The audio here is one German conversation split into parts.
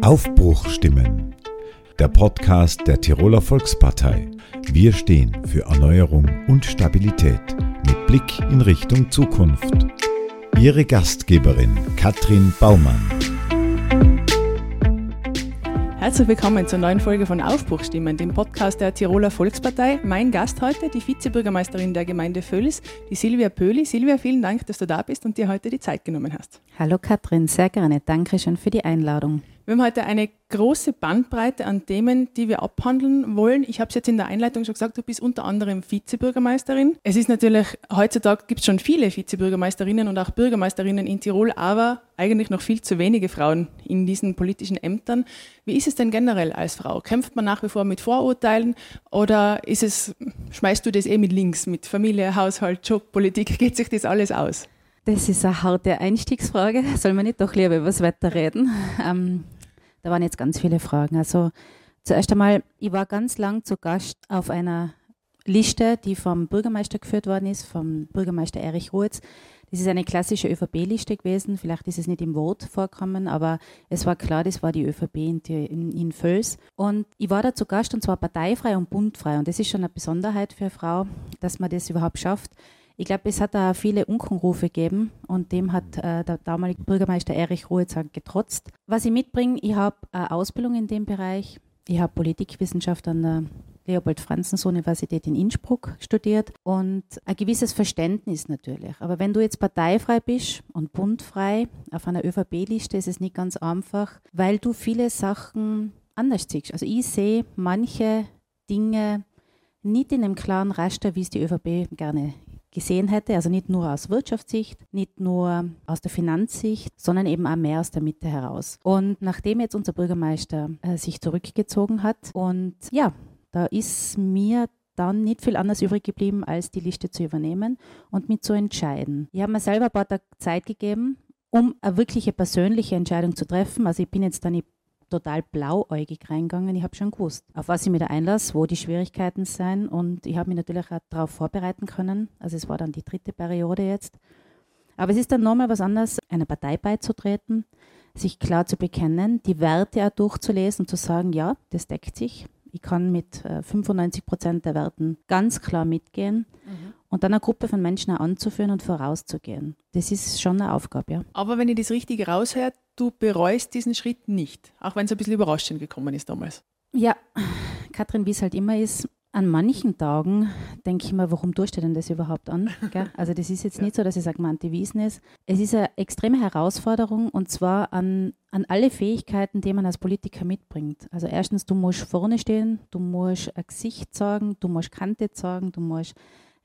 Aufbruchstimmen. Der Podcast der Tiroler Volkspartei. Wir stehen für Erneuerung und Stabilität mit Blick in Richtung Zukunft. Ihre Gastgeberin Katrin Baumann. Herzlich willkommen zur neuen Folge von Aufbruchstimmen, dem Podcast der Tiroler Volkspartei. Mein Gast heute, die Vizebürgermeisterin der Gemeinde Völs, die Silvia Pöli. Silvia, vielen Dank, dass du da bist und dir heute die Zeit genommen hast. Hallo Katrin, sehr gerne. Dankeschön für die Einladung. Wir haben heute eine große Bandbreite an Themen, die wir abhandeln wollen. Ich habe es jetzt in der Einleitung schon gesagt, du bist unter anderem Vizebürgermeisterin. Es ist natürlich, heutzutage gibt es schon viele Vizebürgermeisterinnen und auch Bürgermeisterinnen in Tirol, aber eigentlich noch viel zu wenige Frauen in diesen politischen Ämtern. Wie ist es denn generell als Frau? Kämpft man nach wie vor mit Vorurteilen oder ist es, schmeißt du das eh mit links, mit Familie, Haushalt, Job, Politik? Geht sich das alles aus? Das ist eine harte Einstiegsfrage. Soll man nicht doch lieber über das Wetter reden? Ähm, da waren jetzt ganz viele Fragen. Also zuerst einmal, ich war ganz lang zu Gast auf einer Liste, die vom Bürgermeister geführt worden ist, vom Bürgermeister Erich Ruetz. Das ist eine klassische ÖVP-Liste gewesen. Vielleicht ist es nicht im Wort vorkommen, aber es war klar, das war die ÖVP in, in, in Völs. Und ich war da zu Gast und zwar parteifrei und bundfrei. Und das ist schon eine Besonderheit für eine Frau, dass man das überhaupt schafft. Ich glaube, es hat da viele Unkenrufe gegeben und dem hat äh, der damalige Bürgermeister Erich Ruhezang getrotzt. Was ich mitbringe, ich habe eine Ausbildung in dem Bereich. Ich habe Politikwissenschaft an der Leopold-Franzens-Universität in Innsbruck studiert und ein gewisses Verständnis natürlich. Aber wenn du jetzt parteifrei bist und bundfrei auf einer ÖVP-Liste, ist es nicht ganz einfach, weil du viele Sachen anders siehst. Also ich sehe manche Dinge nicht in einem klaren Raster, wie es die ÖVP gerne gesehen hätte, also nicht nur aus Wirtschaftssicht, nicht nur aus der Finanzsicht, sondern eben auch mehr aus der Mitte heraus. Und nachdem jetzt unser Bürgermeister äh, sich zurückgezogen hat und ja, da ist mir dann nicht viel anders übrig geblieben, als die Liste zu übernehmen und mich zu entscheiden. Ich habe mir selber ein paar Tage Zeit gegeben, um eine wirkliche persönliche Entscheidung zu treffen. Also ich bin jetzt da nicht total blauäugig reingegangen. Ich habe schon gewusst, auf was ich mir da einlasse, wo die Schwierigkeiten sein und ich habe mich natürlich auch darauf vorbereiten können. Also es war dann die dritte Periode jetzt. Aber es ist dann nochmal was anderes, einer Partei beizutreten, sich klar zu bekennen, die Werte auch durchzulesen und zu sagen, ja, das deckt sich. Ich kann mit 95 äh, Prozent der Werten ganz klar mitgehen. Mhm und dann eine Gruppe von Menschen anzuführen und vorauszugehen. Das ist schon eine Aufgabe, ja. Aber wenn ich das richtig raushöre, du bereust diesen Schritt nicht, auch wenn es ein bisschen überraschend gekommen ist damals. Ja, Katrin, wie es halt immer ist, an manchen Tagen denke ich mir, warum tust du denn das überhaupt an? Gell? Also das ist jetzt ja. nicht so, dass ich sage, man antiwiesen ist. Es ist eine extreme Herausforderung und zwar an, an alle Fähigkeiten, die man als Politiker mitbringt. Also erstens, du musst vorne stehen, du musst ein Gesicht sagen, du musst Kante sagen, du musst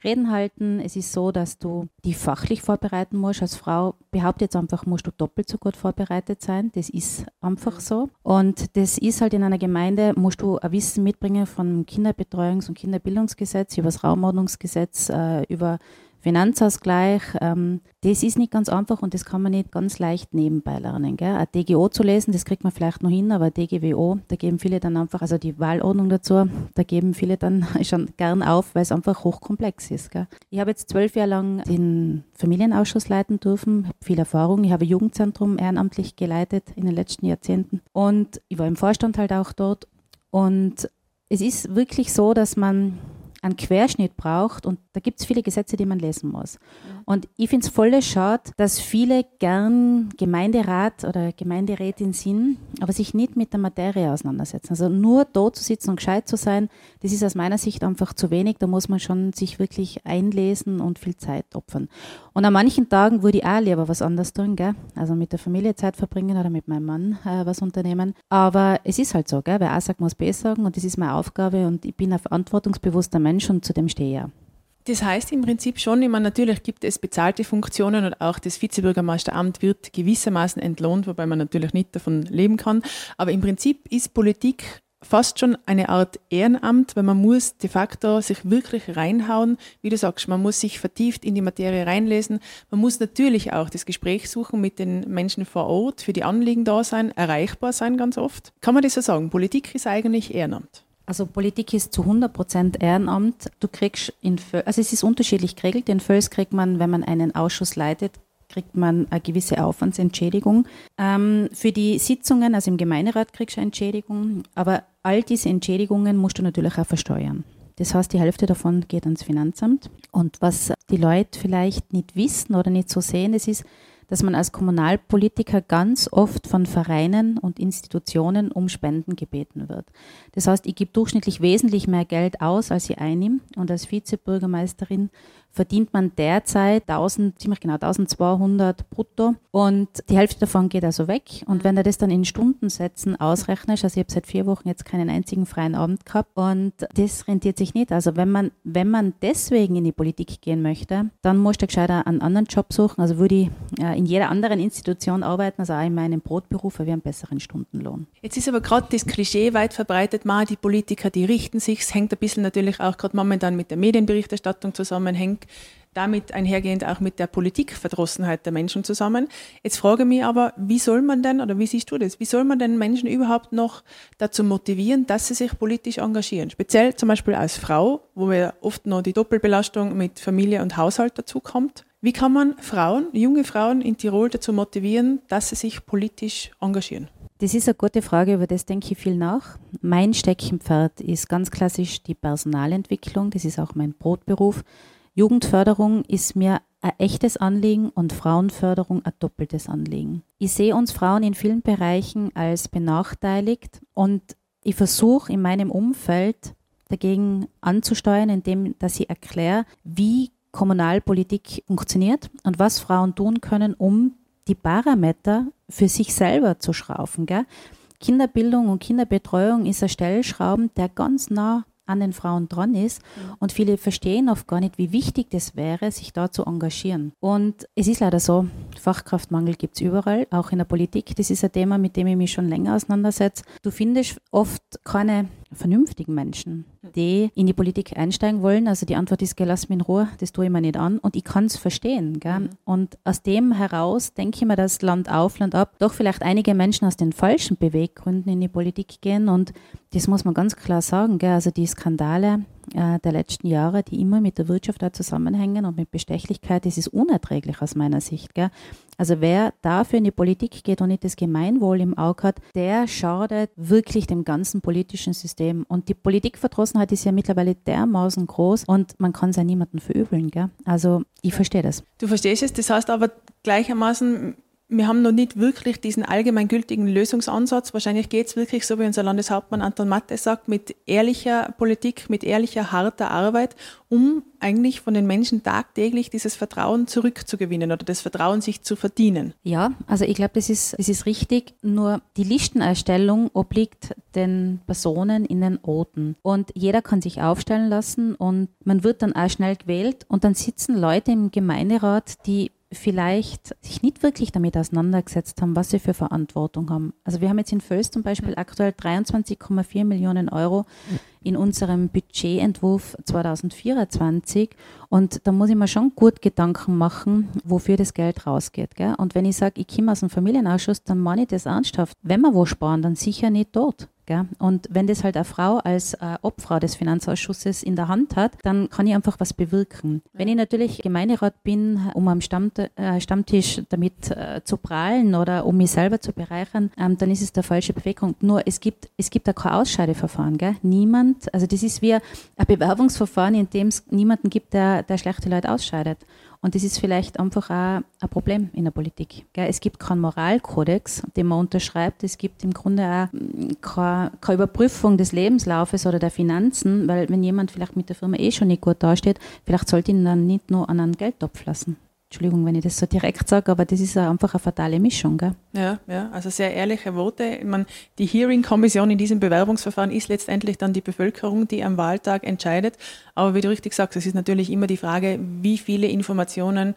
Reden halten. Es ist so, dass du die fachlich vorbereiten musst. Als Frau behaupte jetzt einfach, musst du doppelt so gut vorbereitet sein. Das ist einfach so. Und das ist halt in einer Gemeinde, musst du ein Wissen mitbringen vom Kinderbetreuungs- und Kinderbildungsgesetz, über das Raumordnungsgesetz, äh, über Finanzausgleich, ähm, das ist nicht ganz einfach und das kann man nicht ganz leicht nebenbei lernen. Gell? Ein DGO zu lesen, das kriegt man vielleicht noch hin, aber DGWO, da geben viele dann einfach, also die Wahlordnung dazu, da geben viele dann schon gern auf, weil es einfach hochkomplex ist. Gell? Ich habe jetzt zwölf Jahre lang den Familienausschuss leiten dürfen, viel Erfahrung. Ich habe ein Jugendzentrum ehrenamtlich geleitet in den letzten Jahrzehnten und ich war im Vorstand halt auch dort. Und es ist wirklich so, dass man einen Querschnitt braucht und da gibt es viele Gesetze, die man lesen muss. Ja. Und ich finde es voll schade, dass viele gern Gemeinderat oder Gemeinderätin sind, aber sich nicht mit der Materie auseinandersetzen. Also nur dort zu sitzen und gescheit zu sein, das ist aus meiner Sicht einfach zu wenig. Da muss man schon sich wirklich einlesen und viel Zeit opfern. Und an manchen Tagen würde ich auch lieber was anderes tun, gell? also mit der Familie Zeit verbringen oder mit meinem Mann äh, was unternehmen. Aber es ist halt so, gell? wer A sagt, muss B sagen und das ist meine Aufgabe und ich bin ein verantwortungsbewusster Mensch und zu dem stehe. Das heißt im Prinzip schon, ich natürlich gibt es bezahlte Funktionen und auch das Vizebürgermeisteramt wird gewissermaßen entlohnt, wobei man natürlich nicht davon leben kann. Aber im Prinzip ist Politik fast schon eine Art Ehrenamt, weil man muss de facto sich wirklich reinhauen. Wie du sagst, man muss sich vertieft in die Materie reinlesen. Man muss natürlich auch das Gespräch suchen mit den Menschen vor Ort, für die Anliegen da sein, erreichbar sein ganz oft. Kann man das so sagen? Politik ist eigentlich Ehrenamt. Also Politik ist zu 100% Ehrenamt. Du kriegst in Föl also es ist unterschiedlich geregelt. In Völs kriegt man, wenn man einen Ausschuss leitet, kriegt man eine gewisse Aufwandsentschädigung. Ähm, für die Sitzungen, also im Gemeinderat kriegst du eine Entschädigung, aber all diese Entschädigungen musst du natürlich auch versteuern. Das heißt, die Hälfte davon geht ans Finanzamt. Und was die Leute vielleicht nicht wissen oder nicht so sehen, das ist, dass man als Kommunalpolitiker ganz oft von Vereinen und Institutionen um Spenden gebeten wird. Das heißt, ich gebe durchschnittlich wesentlich mehr Geld aus, als ich einnehme. Und als Vizebürgermeisterin verdient man derzeit 1000, ziemlich genau 1200 brutto und die Hälfte davon geht also weg. Und wenn du das dann in Stundensätzen ausrechnest, also ich habe seit vier Wochen jetzt keinen einzigen freien Abend gehabt und das rentiert sich nicht. Also wenn man, wenn man deswegen in die Politik gehen möchte, dann muss du gescheiter einen anderen Job suchen. Also würde ich äh, in jeder anderen Institution arbeiten, also auch in meinem Brotberuf, weil wir einen besseren Stundenlohn. Jetzt ist aber gerade das Klischee weit verbreitet, mal die Politiker, die richten sich, es hängt ein bisschen natürlich auch gerade momentan mit der Medienberichterstattung zusammen, hängt damit einhergehend auch mit der Politikverdrossenheit der Menschen zusammen. Jetzt frage ich mich aber, wie soll man denn, oder wie siehst du das, wie soll man denn Menschen überhaupt noch dazu motivieren, dass sie sich politisch engagieren? Speziell zum Beispiel als Frau, wo ja oft noch die Doppelbelastung mit Familie und Haushalt dazu kommt. Wie kann man Frauen, junge Frauen in Tirol dazu motivieren, dass sie sich politisch engagieren? Das ist eine gute Frage, über das denke ich viel nach. Mein Steckenpferd ist ganz klassisch die Personalentwicklung, das ist auch mein Brotberuf. Jugendförderung ist mir ein echtes Anliegen und Frauenförderung ein doppeltes Anliegen. Ich sehe uns Frauen in vielen Bereichen als benachteiligt und ich versuche in meinem Umfeld dagegen anzusteuern, indem dass ich erkläre, wie Kommunalpolitik funktioniert und was Frauen tun können, um die Parameter für sich selber zu schrauben. Gell? Kinderbildung und Kinderbetreuung ist ein Stellschrauben, der ganz nah an den Frauen dran ist. Mhm. Und viele verstehen oft gar nicht, wie wichtig das wäre, sich da zu engagieren. Und es ist leider so, Fachkraftmangel gibt es überall, auch in der Politik. Das ist ein Thema, mit dem ich mich schon länger auseinandersetze. Du findest oft keine vernünftigen Menschen, die in die Politik einsteigen wollen. Also die Antwort ist, lass mich in Ruhe, das tue ich mir nicht an. Und ich kann es verstehen. Gell? Mhm. Und aus dem heraus denke ich mir, dass Land auf, Land ab doch vielleicht einige Menschen aus den falschen Beweggründen in die Politik gehen. Und das muss man ganz klar sagen. Gell? Also die Skandale, äh, der letzten Jahre, die immer mit der Wirtschaft da zusammenhängen und mit Bestechlichkeit, das ist unerträglich aus meiner Sicht. Gell? Also wer dafür in die Politik geht und nicht das Gemeinwohl im Auge hat, der schadet wirklich dem ganzen politischen System. Und die Politikverdrossenheit ist ja mittlerweile dermaßen groß und man kann es ja niemandem verübeln. Gell? Also ich verstehe das. Du verstehst es, das heißt aber gleichermaßen, wir haben noch nicht wirklich diesen allgemeingültigen Lösungsansatz. Wahrscheinlich geht es wirklich so, wie unser Landeshauptmann Anton Matte sagt, mit ehrlicher Politik, mit ehrlicher, harter Arbeit, um eigentlich von den Menschen tagtäglich dieses Vertrauen zurückzugewinnen oder das Vertrauen sich zu verdienen. Ja, also ich glaube, das ist, das ist richtig. Nur die Listenerstellung obliegt den Personen in den Orten. Und jeder kann sich aufstellen lassen und man wird dann auch schnell gewählt und dann sitzen Leute im Gemeinderat, die vielleicht sich nicht wirklich damit auseinandergesetzt haben, was sie für Verantwortung haben. Also wir haben jetzt in Völs zum Beispiel mhm. aktuell 23,4 Millionen Euro in unserem Budgetentwurf 2024 und da muss ich mir schon gut Gedanken machen, wofür das Geld rausgeht. Gell? Und wenn ich sage, ich komme aus dem Familienausschuss, dann meine ich das ernsthaft. Wenn wir wo sparen, dann sicher nicht dort. Gell? Und wenn das halt eine Frau als äh, Obfrau des Finanzausschusses in der Hand hat, dann kann ich einfach was bewirken. Wenn ich natürlich Gemeinderat bin, um am Stammt, äh, Stammtisch damit äh, zu prahlen oder um mich selber zu bereichern, ähm, dann ist es der falsche Bewegung. Nur es gibt, es gibt da kein Ausscheideverfahren. Gell? Niemand, also das ist wie ein Bewerbungsverfahren, in dem es niemanden gibt, der, der schlechte Leute ausscheidet. Und das ist vielleicht einfach auch ein Problem in der Politik. Es gibt keinen Moralkodex, den man unterschreibt. Es gibt im Grunde auch mm, keine, Überprüfung des Lebenslaufes oder der Finanzen, weil wenn jemand vielleicht mit der Firma eh schon nicht gut dasteht, vielleicht sollte ihn dann nicht nur an einen Geldtopf lassen. Entschuldigung, wenn ich das so direkt sage, aber das ist einfach eine fatale Mischung. Gell? Ja, ja, also sehr ehrliche Worte. Ich meine, die Hearing-Kommission in diesem Bewerbungsverfahren ist letztendlich dann die Bevölkerung, die am Wahltag entscheidet. Aber wie du richtig sagst, es ist natürlich immer die Frage, wie viele Informationen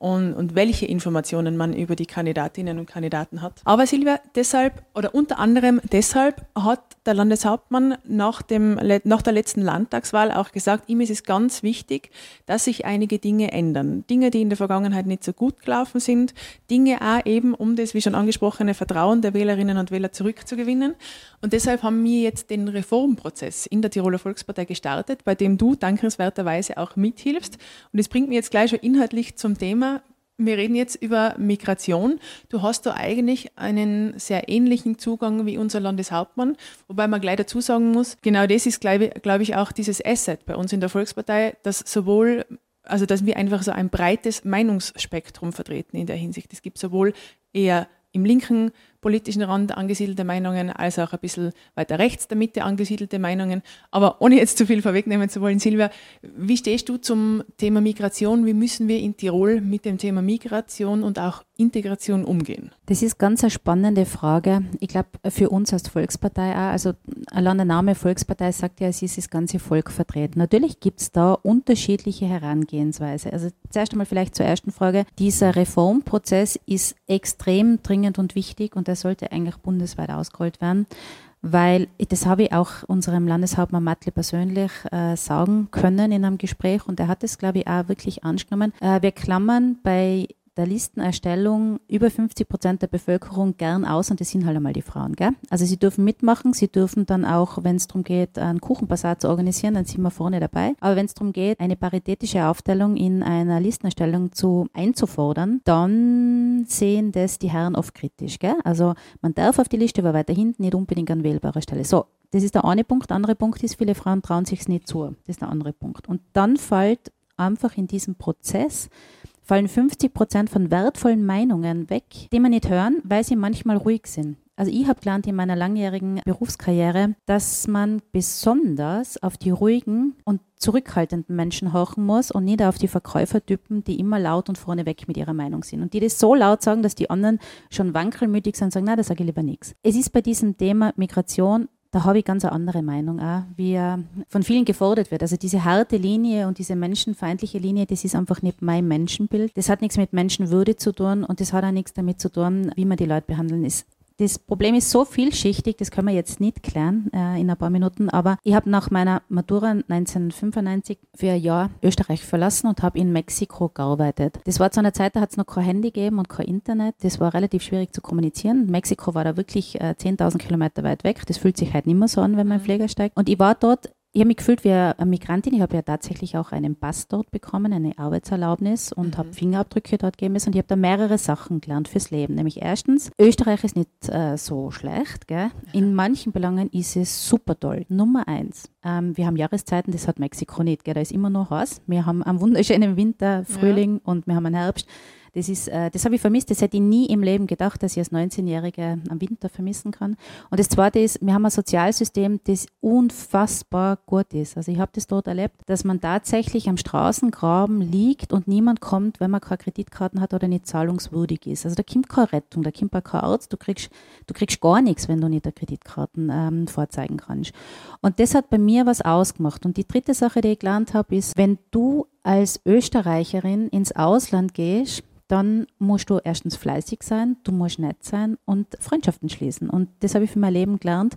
und, und welche Informationen man über die Kandidatinnen und Kandidaten hat. Aber Silvia, deshalb oder unter anderem deshalb hat der Landeshauptmann nach, dem, nach der letzten Landtagswahl auch gesagt, ihm ist es ganz wichtig, dass sich einige Dinge ändern. Dinge, die in der Vergangenheit nicht so gut gelaufen sind, Dinge auch eben, um das, wie schon angesprochene, Vertrauen der Wählerinnen und Wähler zurückzugewinnen. Und deshalb haben wir jetzt den Reformprozess in der Tiroler Volkspartei gestartet, bei dem du dankenswerterweise auch mithilfst. Und es bringt mich jetzt gleich schon inhaltlich zum Thema, wir reden jetzt über Migration. Du hast da eigentlich einen sehr ähnlichen Zugang wie unser Landeshauptmann, wobei man gleich dazu sagen muss, genau das ist, glaube glaub ich, auch dieses Asset bei uns in der Volkspartei, dass sowohl also dass wir einfach so ein breites Meinungsspektrum vertreten in der Hinsicht. Es gibt sowohl eher im linken politischen Rand angesiedelte Meinungen, als auch ein bisschen weiter rechts der Mitte angesiedelte Meinungen. Aber ohne jetzt zu viel vorwegnehmen zu wollen, Silvia, wie stehst du zum Thema Migration? Wie müssen wir in Tirol mit dem Thema Migration und auch Integration umgehen? Das ist ganz eine spannende Frage. Ich glaube, für uns als Volkspartei auch, also allein der Name Volkspartei sagt ja, es ist das ganze Volk vertreten. Natürlich gibt es da unterschiedliche Herangehensweise. Also zuerst einmal vielleicht zur ersten Frage. Dieser Reformprozess ist extrem dringend und wichtig und der sollte eigentlich bundesweit ausgerollt werden weil das habe ich auch unserem Landeshauptmann Matle persönlich äh, sagen können in einem Gespräch und er hat es, glaube ich, auch wirklich angenommen. Äh, wir klammern bei der Listenerstellung über 50 Prozent der Bevölkerung gern aus und das sind halt einmal die Frauen. Gell? Also sie dürfen mitmachen, sie dürfen dann auch, wenn es darum geht, einen Kuchenbasar zu organisieren, dann sind wir vorne dabei. Aber wenn es darum geht, eine paritätische Aufteilung in einer Listenerstellung zu einzufordern, dann sehen das die Herren oft kritisch. Gell? Also man darf auf die Liste, aber weiter hinten nicht unbedingt an wählbarer Stelle. So, das ist der eine Punkt. Der andere Punkt ist, viele Frauen trauen sich nicht zu. Das ist der andere Punkt. Und dann fällt einfach in diesem Prozess fallen 50 Prozent von wertvollen Meinungen weg, die man nicht hören, weil sie manchmal ruhig sind. Also ich habe gelernt in meiner langjährigen Berufskarriere, dass man besonders auf die ruhigen und zurückhaltenden Menschen horchen muss und nicht auf die Verkäufertypen, die immer laut und vorneweg mit ihrer Meinung sind. Und die das so laut sagen, dass die anderen schon wankelmütig sind und sagen, na, da sage ich lieber nichts. Es ist bei diesem Thema Migration da habe ich ganz eine andere Meinung auch, wie von vielen gefordert wird. Also diese harte Linie und diese menschenfeindliche Linie, das ist einfach nicht mein Menschenbild. Das hat nichts mit Menschenwürde zu tun und das hat auch nichts damit zu tun, wie man die Leute behandeln. ist das Problem ist so vielschichtig, das können wir jetzt nicht klären äh, in ein paar Minuten, aber ich habe nach meiner Matura 1995 für ein Jahr Österreich verlassen und habe in Mexiko gearbeitet. Das war zu einer Zeit, da hat es noch kein Handy gegeben und kein Internet. Das war relativ schwierig zu kommunizieren. Mexiko war da wirklich äh, 10.000 Kilometer weit weg. Das fühlt sich halt nicht mehr so an, wenn man in Pfleger steigt. Und ich war dort ich habe mich gefühlt wie eine Migrantin. Ich habe ja tatsächlich auch einen Pass dort bekommen, eine Arbeitserlaubnis und mhm. habe Fingerabdrücke dort gegeben müssen. Und ich habe da mehrere Sachen gelernt fürs Leben. Nämlich erstens, Österreich ist nicht äh, so schlecht. Gell? In manchen Belangen ist es super toll. Nummer eins, ähm, wir haben Jahreszeiten, das hat Mexiko nicht. Gell? Da ist immer noch heiß. Wir haben einen wunderschönen Winter, Frühling ja. und wir haben einen Herbst. Das, äh, das habe ich vermisst. Das hätte ich nie im Leben gedacht, dass ich als 19-Jährige am Winter vermissen kann. Und das Zweite ist, wir haben ein Sozialsystem, das unfassbar gut ist. Also ich habe das dort erlebt, dass man tatsächlich am Straßengraben liegt und niemand kommt, wenn man keine Kreditkarten hat oder nicht zahlungswürdig ist. Also da kommt keine Rettung, da kommt kein Arzt. Du kriegst, du kriegst gar nichts, wenn du nicht der Kreditkarten ähm, vorzeigen kannst. Und das hat bei mir was ausgemacht. Und die dritte Sache, die ich gelernt habe, ist, wenn du als Österreicherin ins Ausland gehst, dann musst du erstens fleißig sein, du musst nett sein und Freundschaften schließen. Und das habe ich für mein Leben gelernt,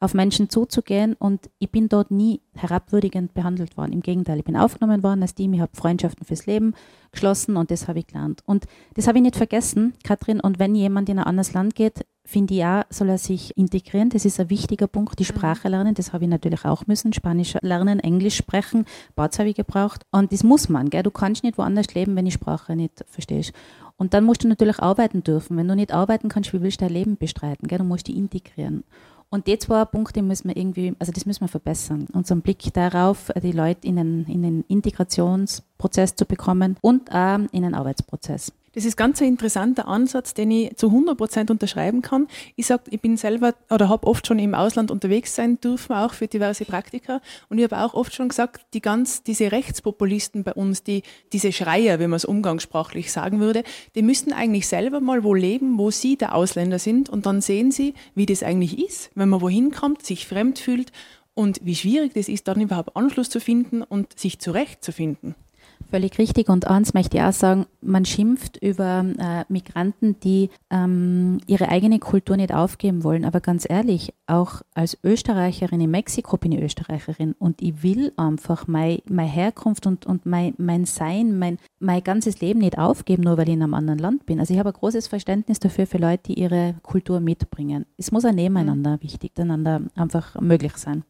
auf Menschen zuzugehen und ich bin dort nie herabwürdigend behandelt worden. Im Gegenteil, ich bin aufgenommen worden als Team, ich habe Freundschaften fürs Leben geschlossen und das habe ich gelernt. Und das habe ich nicht vergessen, Katrin. Und wenn jemand in ein anderes Land geht, finde ich auch, soll er sich integrieren. Das ist ein wichtiger Punkt, die mhm. Sprache lernen. Das habe ich natürlich auch müssen. Spanisch lernen, Englisch sprechen, Bats habe ich gebraucht. Und das muss man. Gell? Du kannst nicht woanders leben, wenn die Sprache nicht verstehst. Und dann musst du natürlich arbeiten dürfen. Wenn du nicht arbeiten kannst, wie willst du dein Leben bestreiten? Gell? Du musst die integrieren. Und die zwei Punkte müssen wir irgendwie, also das müssen wir verbessern. Unseren Blick darauf, die Leute in den, in den Integrationsprozess zu bekommen und auch in den Arbeitsprozess. Das ist ganz ein interessanter Ansatz, den ich zu 100 Prozent unterschreiben kann. Ich sage, ich bin selber oder habe oft schon im Ausland unterwegs sein dürfen, auch für diverse Praktika. Und ich habe auch oft schon gesagt, die ganz, diese Rechtspopulisten bei uns, die, diese Schreier, wie man es umgangssprachlich sagen würde, die müssten eigentlich selber mal wo leben, wo sie der Ausländer sind. Und dann sehen sie, wie das eigentlich ist, wenn man wohin kommt, sich fremd fühlt und wie schwierig das ist, dann überhaupt Anschluss zu finden und sich zurechtzufinden. Völlig richtig. Und eins möchte ich auch sagen, man schimpft über äh, Migranten, die ähm, ihre eigene Kultur nicht aufgeben wollen. Aber ganz ehrlich, auch als Österreicherin in Mexiko bin ich Österreicherin und ich will einfach meine mein Herkunft und, und mein, mein Sein, mein, mein ganzes Leben nicht aufgeben, nur weil ich in einem anderen Land bin. Also ich habe ein großes Verständnis dafür für Leute, die ihre Kultur mitbringen. Es muss ein Nebeneinander mhm. wichtig, einander einfach möglich sein.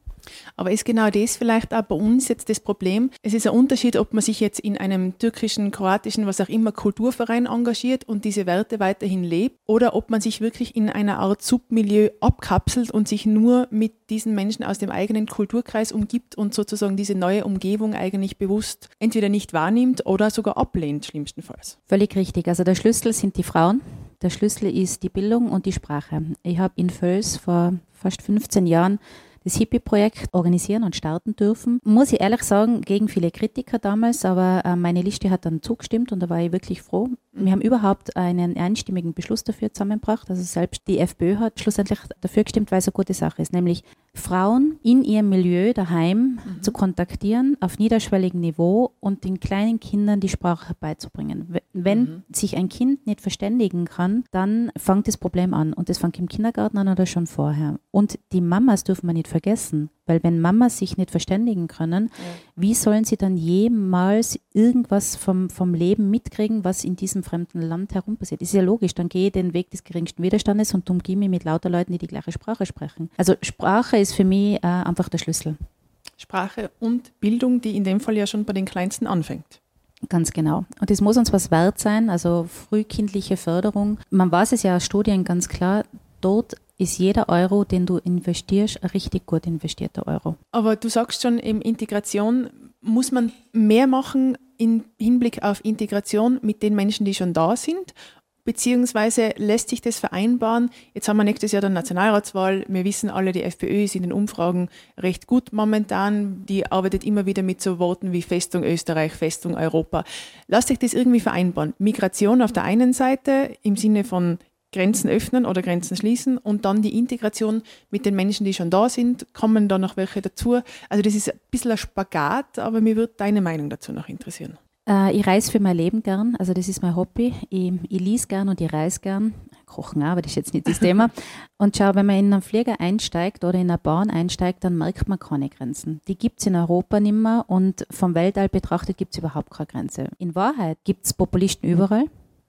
Aber ist genau das vielleicht auch bei uns jetzt das Problem? Es ist ein Unterschied, ob man sich jetzt in einem türkischen, kroatischen, was auch immer Kulturverein engagiert und diese Werte weiterhin lebt oder ob man sich wirklich in einer Art Submilieu abkapselt und sich nur mit diesen Menschen aus dem eigenen Kulturkreis umgibt und sozusagen diese neue Umgebung eigentlich bewusst entweder nicht wahrnimmt oder sogar ablehnt, schlimmstenfalls. Völlig richtig. Also der Schlüssel sind die Frauen. Der Schlüssel ist die Bildung und die Sprache. Ich habe in Völs vor fast 15 Jahren das Hippie-Projekt organisieren und starten dürfen. Muss ich ehrlich sagen, gegen viele Kritiker damals, aber äh, meine Liste hat dann zugestimmt und da war ich wirklich froh. Wir haben überhaupt einen einstimmigen Beschluss dafür zusammengebracht. Also selbst die FPÖ hat schlussendlich dafür gestimmt, weil es eine gute Sache ist, nämlich Frauen in ihrem Milieu daheim mhm. zu kontaktieren auf niederschwelligem Niveau und den kleinen Kindern die Sprache beizubringen. Wenn mhm. sich ein Kind nicht verständigen kann, dann fängt das Problem an und das fängt im Kindergarten an oder schon vorher. Und die Mamas dürfen wir nicht vergessen. Weil wenn Mamas sich nicht verständigen können, ja. wie sollen sie dann jemals irgendwas vom, vom Leben mitkriegen, was in diesem fremden Land herum passiert? Ist ja logisch, dann gehe ich den Weg des geringsten Widerstandes und umgehe mich mit lauter Leuten, die die gleiche Sprache sprechen. Also Sprache ist für mich äh, einfach der Schlüssel. Sprache und Bildung, die in dem Fall ja schon bei den Kleinsten anfängt. Ganz genau. Und es muss uns was wert sein, also frühkindliche Förderung. Man weiß es ja aus Studien ganz klar, dort ist jeder Euro, den du investierst, ein richtig gut investierter Euro. Aber du sagst schon, in Integration muss man mehr machen im Hinblick auf Integration mit den Menschen, die schon da sind beziehungsweise lässt sich das vereinbaren? Jetzt haben wir nächstes Jahr dann Nationalratswahl. Wir wissen alle, die FPÖ ist in den Umfragen recht gut momentan. Die arbeitet immer wieder mit so Worten wie Festung Österreich, Festung Europa. Lässt sich das irgendwie vereinbaren? Migration auf der einen Seite im Sinne von Grenzen öffnen oder Grenzen schließen und dann die Integration mit den Menschen, die schon da sind, kommen da noch welche dazu. Also das ist ein bisschen ein Spagat, aber mir würde deine Meinung dazu noch interessieren. Äh, ich reise für mein Leben gern, also das ist mein Hobby. Ich, ich lese gern und ich reise gern. Kochen auch, aber das ist jetzt nicht das Thema. Und schau, wenn man in einen Flieger einsteigt oder in eine Bahn einsteigt, dann merkt man keine Grenzen. Die gibt es in Europa nicht mehr und vom Weltall betrachtet gibt es überhaupt keine Grenze. In Wahrheit gibt es Populisten überall.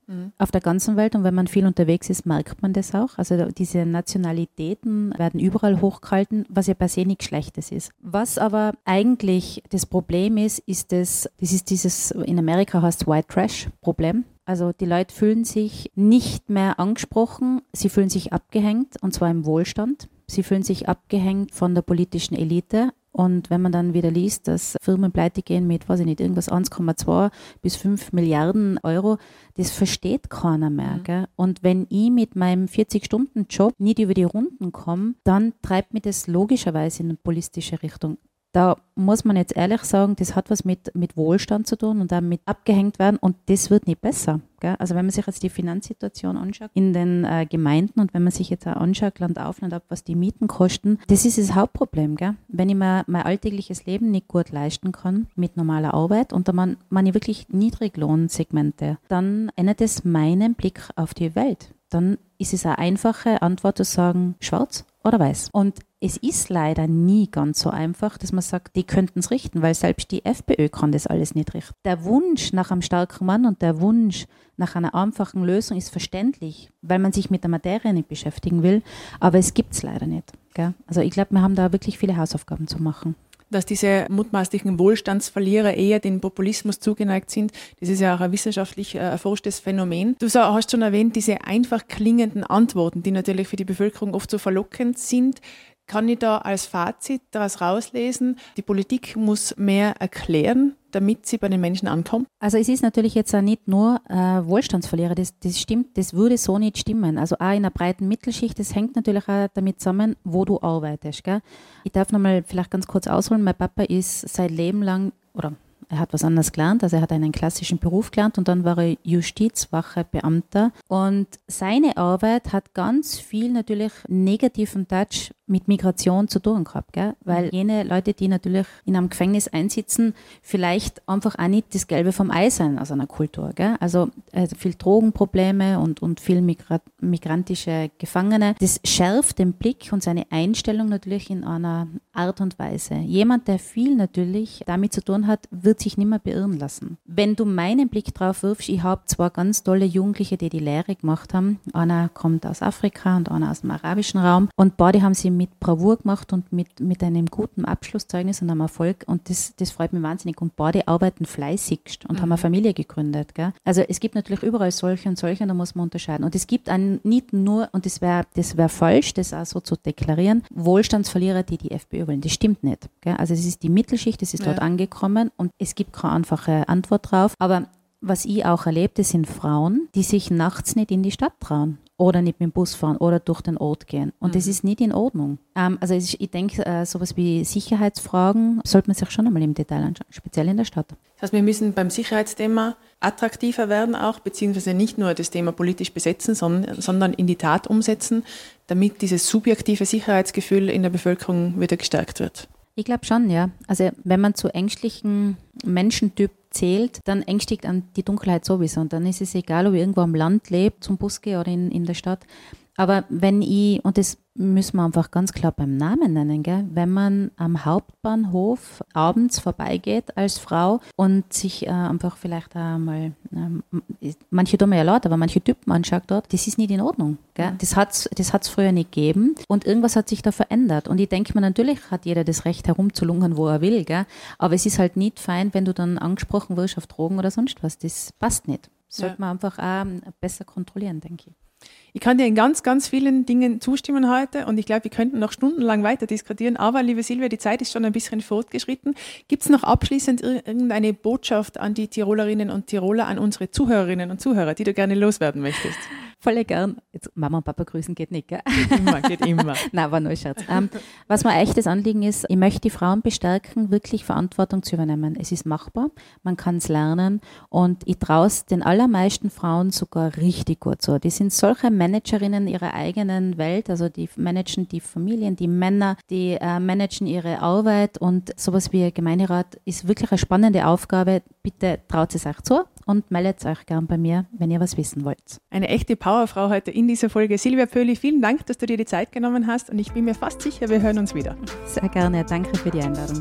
Mhm. Auf der ganzen Welt und wenn man viel unterwegs ist, merkt man das auch. Also diese Nationalitäten werden überall hochgehalten, was ja per se nichts Schlechtes ist. Was aber eigentlich das Problem ist, ist das, das ist dieses, in Amerika heißt White Trash Problem. Also die Leute fühlen sich nicht mehr angesprochen, sie fühlen sich abgehängt und zwar im Wohlstand. Sie fühlen sich abgehängt von der politischen Elite und wenn man dann wieder liest, dass Firmen pleite gehen mit, weiß ich nicht, irgendwas 1,2 bis 5 Milliarden Euro, das versteht keiner mehr. Mhm. Gell? Und wenn ich mit meinem 40-Stunden-Job nicht über die Runden komme, dann treibt mich das logischerweise in eine politische Richtung da muss man jetzt ehrlich sagen, das hat was mit, mit Wohlstand zu tun und damit abgehängt werden und das wird nicht besser. Gell? Also wenn man sich jetzt die Finanzsituation anschaut in den äh, Gemeinden und wenn man sich jetzt auch anschaut, Land auf, Land ab, was die Mieten kosten, das ist das Hauptproblem. Gell? Wenn ich mir mein alltägliches Leben nicht gut leisten kann mit normaler Arbeit und da man, man wirklich Niedriglohnsegmente, dann ändert es meinen Blick auf die Welt. Dann ist es eine einfache Antwort zu sagen, schwarz oder weiß. Und es ist leider nie ganz so einfach, dass man sagt, die könnten es richten, weil selbst die FPÖ kann das alles nicht richten. Der Wunsch nach einem starken Mann und der Wunsch nach einer einfachen Lösung ist verständlich, weil man sich mit der Materie nicht beschäftigen will, aber es gibt es leider nicht. Gell? Also ich glaube, wir haben da wirklich viele Hausaufgaben zu machen dass diese mutmaßlichen Wohlstandsverlierer eher den Populismus zugeneigt sind. Das ist ja auch ein wissenschaftlich äh, erforschtes Phänomen. Du hast schon erwähnt, diese einfach klingenden Antworten, die natürlich für die Bevölkerung oft so verlockend sind. Kann ich da als Fazit daraus rauslesen, die Politik muss mehr erklären, damit sie bei den Menschen ankommt? Also es ist natürlich jetzt auch nicht nur äh, Wohlstandsverlierer, das, das stimmt, das würde so nicht stimmen. Also auch in einer breiten Mittelschicht, das hängt natürlich auch damit zusammen, wo du arbeitest. Gell? Ich darf nochmal vielleicht ganz kurz ausholen, mein Papa ist sein Leben lang, oder er hat was anderes gelernt, also er hat einen klassischen Beruf gelernt und dann war er Justizwachebeamter. Und seine Arbeit hat ganz viel natürlich negativen Touch mit Migration zu tun gehabt, gell? weil jene Leute, die natürlich in einem Gefängnis einsitzen, vielleicht einfach auch nicht das Gelbe vom Ei sein aus einer Kultur. Gell? Also äh, viel Drogenprobleme und, und viel Migra migrantische Gefangene. Das schärft den Blick und seine Einstellung natürlich in einer Art und Weise. Jemand, der viel natürlich damit zu tun hat, wird sich nicht mehr beirren lassen. Wenn du meinen Blick drauf wirfst, ich habe zwei ganz tolle Jugendliche, die die Lehre gemacht haben. Einer kommt aus Afrika und einer aus dem arabischen Raum und beide haben sie mit Bravour gemacht und mit, mit einem guten Abschlusszeugnis und einem Erfolg. Und das, das freut mich wahnsinnig. Und beide arbeiten fleißigst und mhm. haben eine Familie gegründet. Gell? Also es gibt natürlich überall solche und solche, und da muss man unterscheiden. Und es gibt einen, nicht nur, und das wäre das wär falsch, das auch so zu deklarieren, Wohlstandsverlierer, die die FPÖ wollen. Das stimmt nicht. Gell? Also es ist die Mittelschicht, das ist ja. dort angekommen und es gibt keine einfache Antwort drauf. Aber was ich auch erlebte, sind Frauen, die sich nachts nicht in die Stadt trauen oder nicht mit dem Bus fahren oder durch den Ort gehen. Und mhm. das ist nicht in Ordnung. Ähm, also ich, ich denke, äh, sowas wie Sicherheitsfragen sollte man sich schon einmal im Detail anschauen, speziell in der Stadt. Das heißt, wir müssen beim Sicherheitsthema attraktiver werden auch, beziehungsweise nicht nur das Thema politisch besetzen, sondern, sondern in die Tat umsetzen, damit dieses subjektive Sicherheitsgefühl in der Bevölkerung wieder gestärkt wird. Ich glaube schon, ja. Also wenn man zu ängstlichen Menschentyp zählt, dann ängstigt an die Dunkelheit sowieso. Und dann ist es egal, ob ich irgendwo am Land lebt, zum Bus gehe oder in, in der Stadt. Aber wenn ich, und das müssen wir einfach ganz klar beim Namen nennen, gell? wenn man am Hauptbahnhof abends vorbeigeht als Frau und sich äh, einfach vielleicht einmal, äh, manche tun mir ja laut, aber manche Typen anschaut dort, das ist nicht in Ordnung. Gell? Das hat es das hat's früher nicht gegeben und irgendwas hat sich da verändert. Und ich denke mir, natürlich hat jeder das Recht herumzulungern, wo er will, gell? aber es ist halt nicht fein, wenn du dann angesprochen wirst auf Drogen oder sonst was. Das passt nicht. Sollte ja. man einfach auch besser kontrollieren, denke ich. Ich kann dir in ganz, ganz vielen Dingen zustimmen heute und ich glaube, wir könnten noch stundenlang weiter diskutieren. Aber, liebe Silvia, die Zeit ist schon ein bisschen fortgeschritten. Gibt es noch abschließend irgendeine Botschaft an die Tirolerinnen und Tiroler, an unsere Zuhörerinnen und Zuhörer, die du gerne loswerden möchtest? Voll gern. Jetzt Mama und Papa grüßen geht nicht, gell? Geht immer, geht immer. Nein, war nur Scherz. Ähm, was mir echtes Anliegen ist, ich möchte die Frauen bestärken, wirklich Verantwortung zu übernehmen. Es ist machbar, man kann es lernen und ich traue es den allermeisten Frauen sogar richtig gut so. Die sind solche Managerinnen ihrer eigenen Welt, also die managen die Familien, die Männer, die äh, managen ihre Arbeit und sowas wie Gemeinderat ist wirklich eine spannende Aufgabe. Bitte traut es euch zu und meldet euch gern bei mir, wenn ihr was wissen wollt. Eine echte Powerfrau heute in dieser Folge. Silvia Pöli, vielen Dank, dass du dir die Zeit genommen hast und ich bin mir fast sicher, wir hören uns wieder. Sehr gerne. Danke für die Einladung.